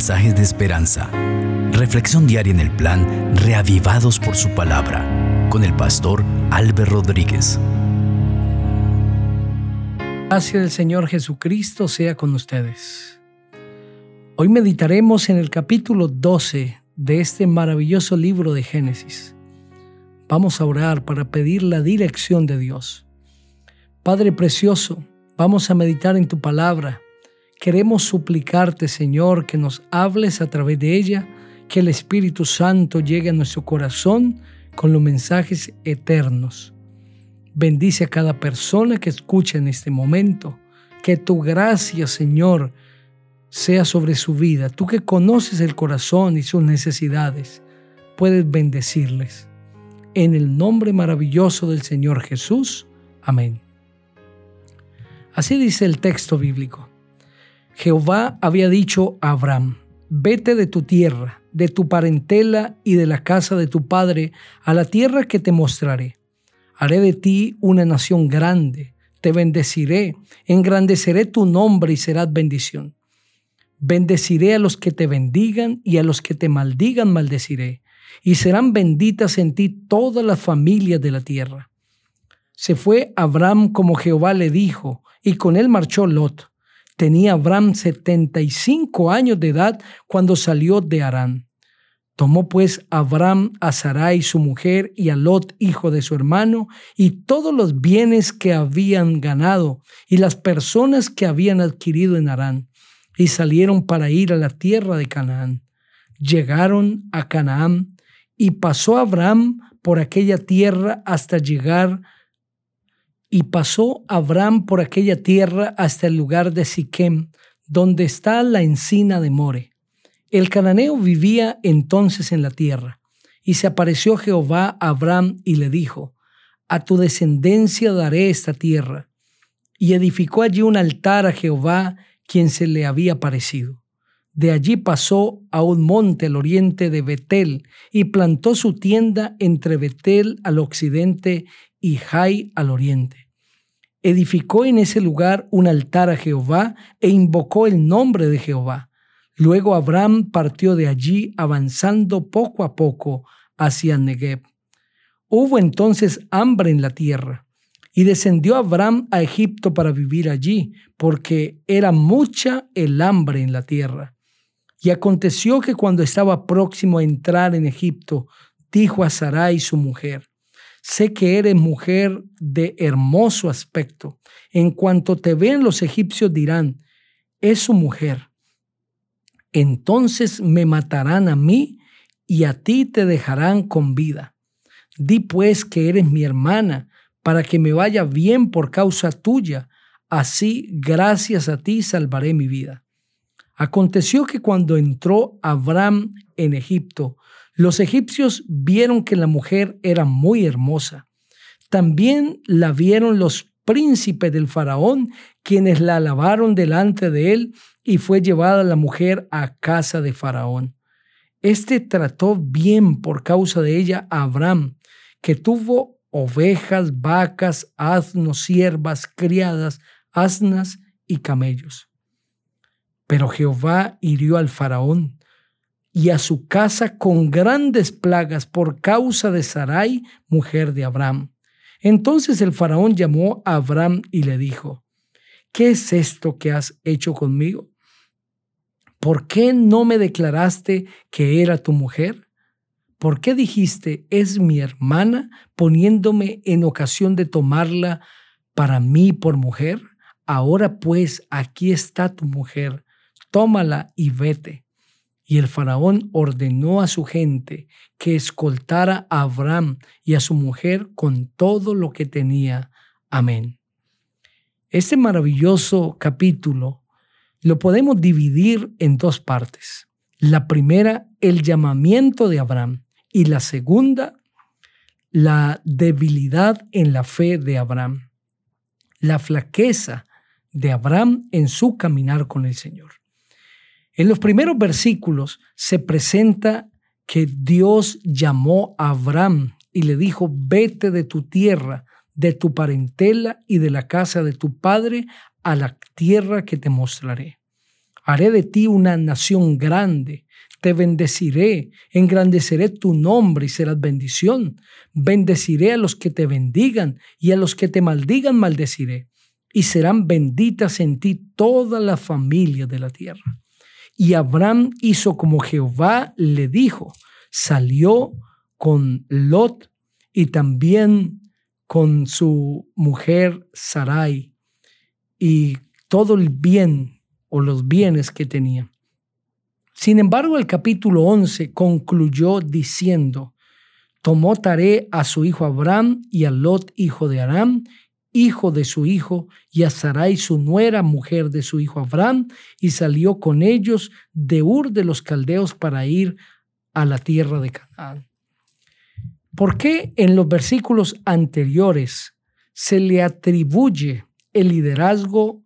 mensajes de esperanza. Reflexión diaria en el plan Reavivados por su palabra con el pastor Álvaro Rodríguez. Gracias del Señor Jesucristo sea con ustedes. Hoy meditaremos en el capítulo 12 de este maravilloso libro de Génesis. Vamos a orar para pedir la dirección de Dios. Padre precioso, vamos a meditar en tu palabra. Queremos suplicarte, Señor, que nos hables a través de ella, que el Espíritu Santo llegue a nuestro corazón con los mensajes eternos. Bendice a cada persona que escucha en este momento. Que tu gracia, Señor, sea sobre su vida. Tú que conoces el corazón y sus necesidades, puedes bendecirles. En el nombre maravilloso del Señor Jesús. Amén. Así dice el texto bíblico. Jehová había dicho a Abraham, vete de tu tierra, de tu parentela y de la casa de tu padre, a la tierra que te mostraré. Haré de ti una nación grande, te bendeciré, engrandeceré tu nombre y serás bendición. Bendeciré a los que te bendigan y a los que te maldigan maldeciré, y serán benditas en ti todas las familias de la tierra. Se fue Abraham como Jehová le dijo, y con él marchó Lot. Tenía Abraham setenta y cinco años de edad cuando salió de Harán. Tomó pues Abraham a Sarai su mujer y a Lot hijo de su hermano y todos los bienes que habían ganado y las personas que habían adquirido en Harán y salieron para ir a la tierra de Canaán. Llegaron a Canaán y pasó Abraham por aquella tierra hasta llegar y pasó Abraham por aquella tierra hasta el lugar de Siquem, donde está la encina de More. El cananeo vivía entonces en la tierra, y se apareció Jehová a Abraham y le dijo, A tu descendencia daré esta tierra. Y edificó allí un altar a Jehová, quien se le había parecido. De allí pasó a un monte al oriente de Betel y plantó su tienda entre Betel al occidente y Jai al oriente. Edificó en ese lugar un altar a Jehová e invocó el nombre de Jehová. Luego Abraham partió de allí avanzando poco a poco hacia Negev. Hubo entonces hambre en la tierra y descendió Abraham a Egipto para vivir allí, porque era mucha el hambre en la tierra. Y aconteció que cuando estaba próximo a entrar en Egipto, dijo a Sarai su mujer, Sé que eres mujer de hermoso aspecto. En cuanto te vean los egipcios dirán, es su mujer. Entonces me matarán a mí y a ti te dejarán con vida. Di pues que eres mi hermana, para que me vaya bien por causa tuya. Así, gracias a ti, salvaré mi vida. Aconteció que cuando entró Abraham en Egipto, los egipcios vieron que la mujer era muy hermosa. También la vieron los príncipes del faraón, quienes la alabaron delante de él, y fue llevada la mujer a casa de faraón. Este trató bien por causa de ella a Abraham, que tuvo ovejas, vacas, asnos, siervas, criadas, asnas y camellos. Pero Jehová hirió al faraón y a su casa con grandes plagas por causa de Sarai, mujer de Abraham. Entonces el faraón llamó a Abraham y le dijo, ¿qué es esto que has hecho conmigo? ¿Por qué no me declaraste que era tu mujer? ¿Por qué dijiste, es mi hermana, poniéndome en ocasión de tomarla para mí por mujer? Ahora pues, aquí está tu mujer, tómala y vete. Y el faraón ordenó a su gente que escoltara a Abraham y a su mujer con todo lo que tenía. Amén. Este maravilloso capítulo lo podemos dividir en dos partes. La primera, el llamamiento de Abraham y la segunda, la debilidad en la fe de Abraham, la flaqueza de Abraham en su caminar con el Señor. En los primeros versículos se presenta que Dios llamó a Abraham y le dijo, vete de tu tierra, de tu parentela y de la casa de tu padre a la tierra que te mostraré. Haré de ti una nación grande, te bendeciré, engrandeceré tu nombre y serás bendición. Bendeciré a los que te bendigan y a los que te maldigan maldeciré. Y serán benditas en ti toda la familia de la tierra. Y Abraham hizo como Jehová le dijo. Salió con Lot y también con su mujer Sarai y todo el bien o los bienes que tenía. Sin embargo, el capítulo 11 concluyó diciendo, tomó Taré a su hijo Abraham y a Lot, hijo de Aram, hijo de su hijo, y a Sarai, su nuera, mujer de su hijo Abraham, y salió con ellos de Ur de los Caldeos para ir a la tierra de Canaán. ¿Por qué en los versículos anteriores se le atribuye el liderazgo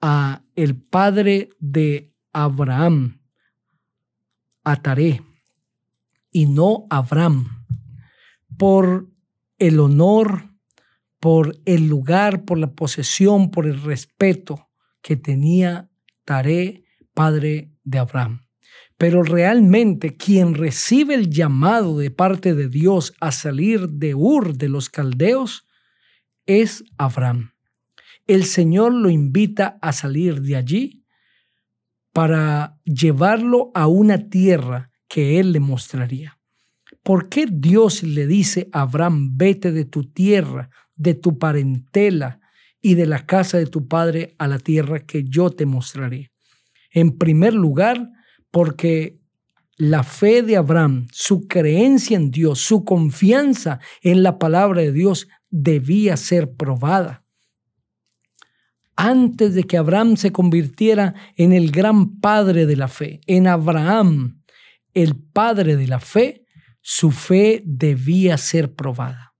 a el padre de Abraham, Ataré, y no Abraham, por el honor, por el lugar, por la posesión, por el respeto que tenía Taré, padre de Abraham. Pero realmente quien recibe el llamado de parte de Dios a salir de Ur de los caldeos es Abraham. El Señor lo invita a salir de allí para llevarlo a una tierra que él le mostraría. ¿Por qué Dios le dice a Abraham, vete de tu tierra, de tu parentela y de la casa de tu padre a la tierra que yo te mostraré? En primer lugar, porque la fe de Abraham, su creencia en Dios, su confianza en la palabra de Dios debía ser probada antes de que Abraham se convirtiera en el gran padre de la fe. En Abraham, el padre de la fe, su fe debía ser probada.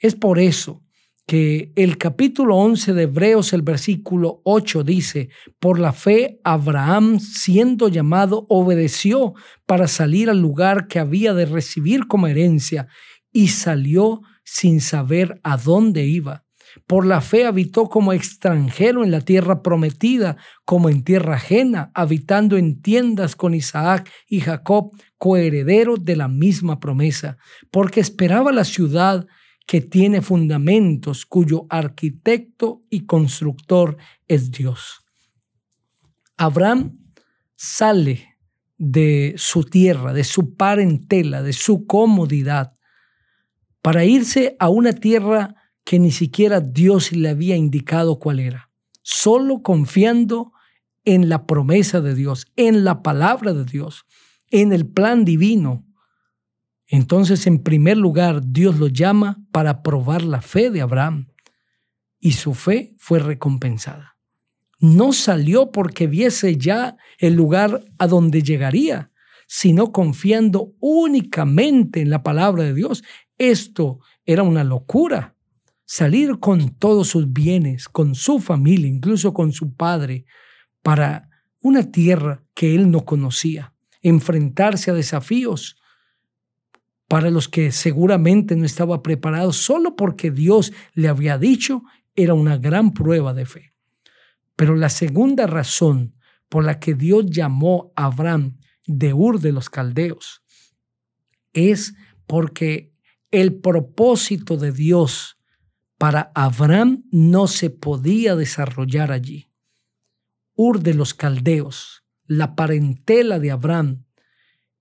Es por eso que el capítulo 11 de Hebreos, el versículo 8 dice, por la fe Abraham, siendo llamado, obedeció para salir al lugar que había de recibir como herencia y salió sin saber a dónde iba. Por la fe habitó como extranjero en la tierra prometida, como en tierra ajena, habitando en tiendas con Isaac y Jacob, coherederos de la misma promesa, porque esperaba la ciudad que tiene fundamentos, cuyo arquitecto y constructor es Dios. Abraham sale de su tierra, de su parentela, de su comodidad, para irse a una tierra que ni siquiera Dios le había indicado cuál era, solo confiando en la promesa de Dios, en la palabra de Dios, en el plan divino. Entonces, en primer lugar, Dios lo llama para probar la fe de Abraham y su fe fue recompensada. No salió porque viese ya el lugar a donde llegaría, sino confiando únicamente en la palabra de Dios. Esto era una locura salir con todos sus bienes, con su familia, incluso con su padre, para una tierra que él no conocía, enfrentarse a desafíos para los que seguramente no estaba preparado solo porque Dios le había dicho, era una gran prueba de fe. Pero la segunda razón por la que Dios llamó a Abraham de Ur de los Caldeos es porque el propósito de Dios para Abraham no se podía desarrollar allí. Ur de los Caldeos, la parentela de Abraham,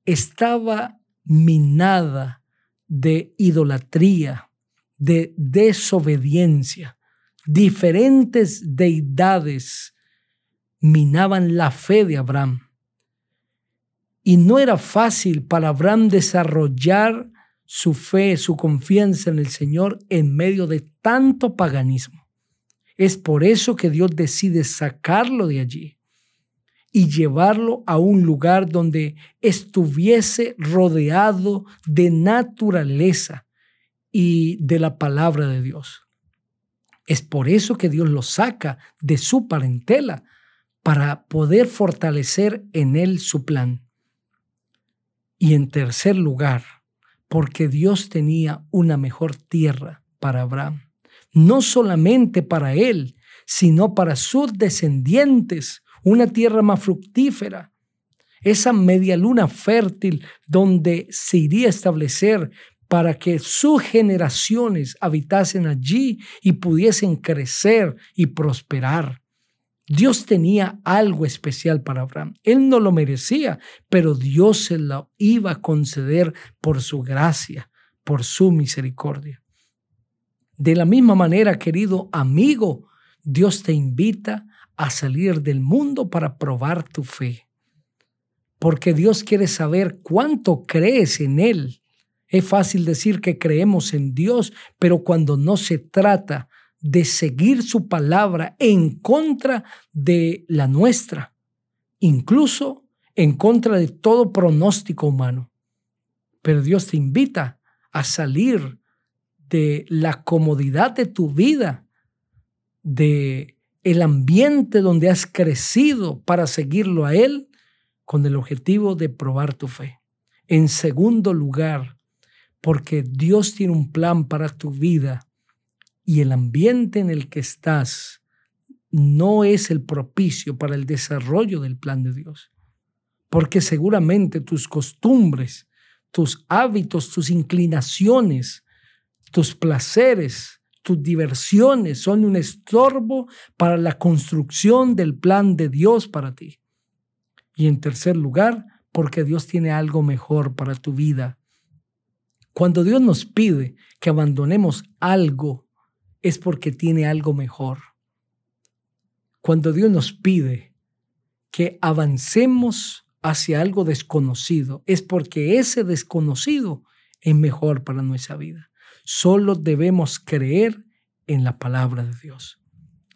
estaba minada de idolatría, de desobediencia. Diferentes deidades minaban la fe de Abraham. Y no era fácil para Abraham desarrollar su fe, su confianza en el Señor en medio de tanto paganismo. Es por eso que Dios decide sacarlo de allí y llevarlo a un lugar donde estuviese rodeado de naturaleza y de la palabra de Dios. Es por eso que Dios lo saca de su parentela para poder fortalecer en él su plan. Y en tercer lugar, porque Dios tenía una mejor tierra para Abraham, no solamente para él, sino para sus descendientes, una tierra más fructífera, esa media luna fértil donde se iría a establecer para que sus generaciones habitasen allí y pudiesen crecer y prosperar. Dios tenía algo especial para Abraham. Él no lo merecía, pero Dios se lo iba a conceder por su gracia, por su misericordia. De la misma manera, querido amigo, Dios te invita a salir del mundo para probar tu fe. Porque Dios quiere saber cuánto crees en Él. Es fácil decir que creemos en Dios, pero cuando no se trata de seguir su palabra en contra de la nuestra, incluso en contra de todo pronóstico humano. Pero Dios te invita a salir de la comodidad de tu vida, de el ambiente donde has crecido para seguirlo a Él con el objetivo de probar tu fe. En segundo lugar, porque Dios tiene un plan para tu vida y el ambiente en el que estás no es el propicio para el desarrollo del plan de Dios. Porque seguramente tus costumbres, tus hábitos, tus inclinaciones, tus placeres, tus diversiones son un estorbo para la construcción del plan de Dios para ti. Y en tercer lugar, porque Dios tiene algo mejor para tu vida. Cuando Dios nos pide que abandonemos algo es porque tiene algo mejor. Cuando Dios nos pide que avancemos hacia algo desconocido, es porque ese desconocido es mejor para nuestra vida. Solo debemos creer en la palabra de Dios.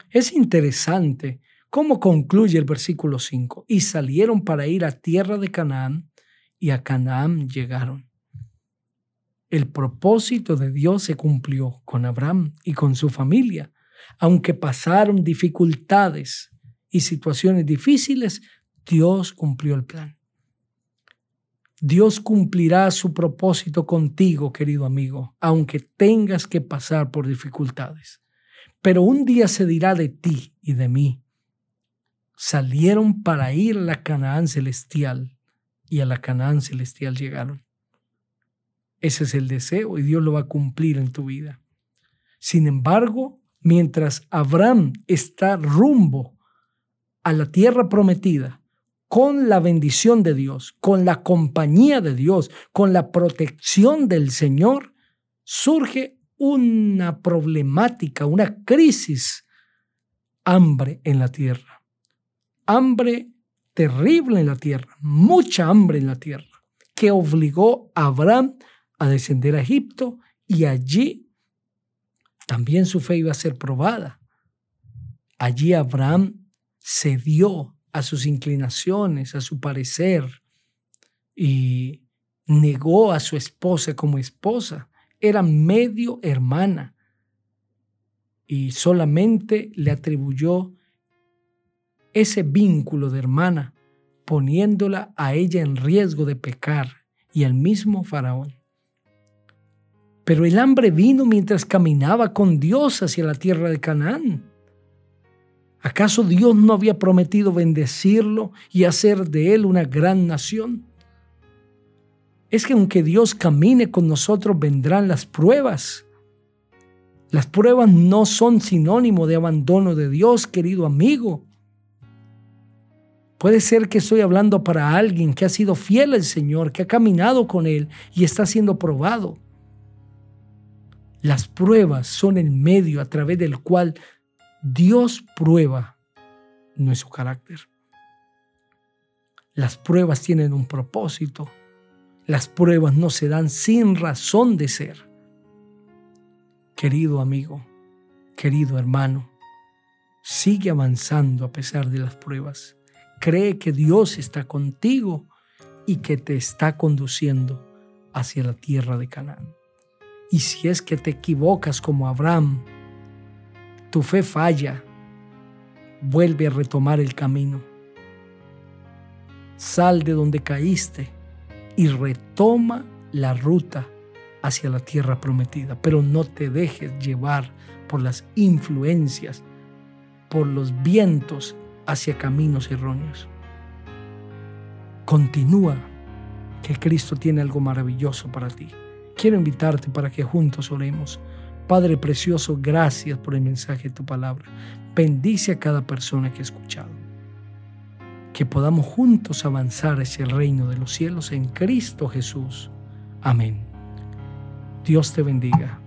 Es interesante cómo concluye el versículo 5. Y salieron para ir a tierra de Canaán y a Canaán llegaron el propósito de Dios se cumplió con Abraham y con su familia. Aunque pasaron dificultades y situaciones difíciles, Dios cumplió el plan. Dios cumplirá su propósito contigo, querido amigo, aunque tengas que pasar por dificultades. Pero un día se dirá de ti y de mí. Salieron para ir a la Canaán celestial y a la Canaán celestial llegaron. Ese es el deseo y Dios lo va a cumplir en tu vida. Sin embargo, mientras Abraham está rumbo a la tierra prometida, con la bendición de Dios, con la compañía de Dios, con la protección del Señor, surge una problemática, una crisis, hambre en la tierra. Hambre terrible en la tierra, mucha hambre en la tierra, que obligó a Abraham a descender a Egipto y allí también su fe iba a ser probada. Allí Abraham cedió a sus inclinaciones, a su parecer y negó a su esposa como esposa. Era medio hermana y solamente le atribuyó ese vínculo de hermana, poniéndola a ella en riesgo de pecar y al mismo faraón. Pero el hambre vino mientras caminaba con Dios hacia la tierra de Canaán. ¿Acaso Dios no había prometido bendecirlo y hacer de él una gran nación? Es que aunque Dios camine con nosotros, vendrán las pruebas. Las pruebas no son sinónimo de abandono de Dios, querido amigo. Puede ser que estoy hablando para alguien que ha sido fiel al Señor, que ha caminado con Él y está siendo probado. Las pruebas son el medio a través del cual Dios prueba nuestro carácter. Las pruebas tienen un propósito. Las pruebas no se dan sin razón de ser. Querido amigo, querido hermano, sigue avanzando a pesar de las pruebas. Cree que Dios está contigo y que te está conduciendo hacia la tierra de Canaán. Y si es que te equivocas como Abraham, tu fe falla, vuelve a retomar el camino. Sal de donde caíste y retoma la ruta hacia la tierra prometida, pero no te dejes llevar por las influencias, por los vientos hacia caminos erróneos. Continúa, que Cristo tiene algo maravilloso para ti. Quiero invitarte para que juntos oremos. Padre precioso, gracias por el mensaje de tu palabra. Bendice a cada persona que ha escuchado. Que podamos juntos avanzar hacia el reino de los cielos en Cristo Jesús. Amén. Dios te bendiga.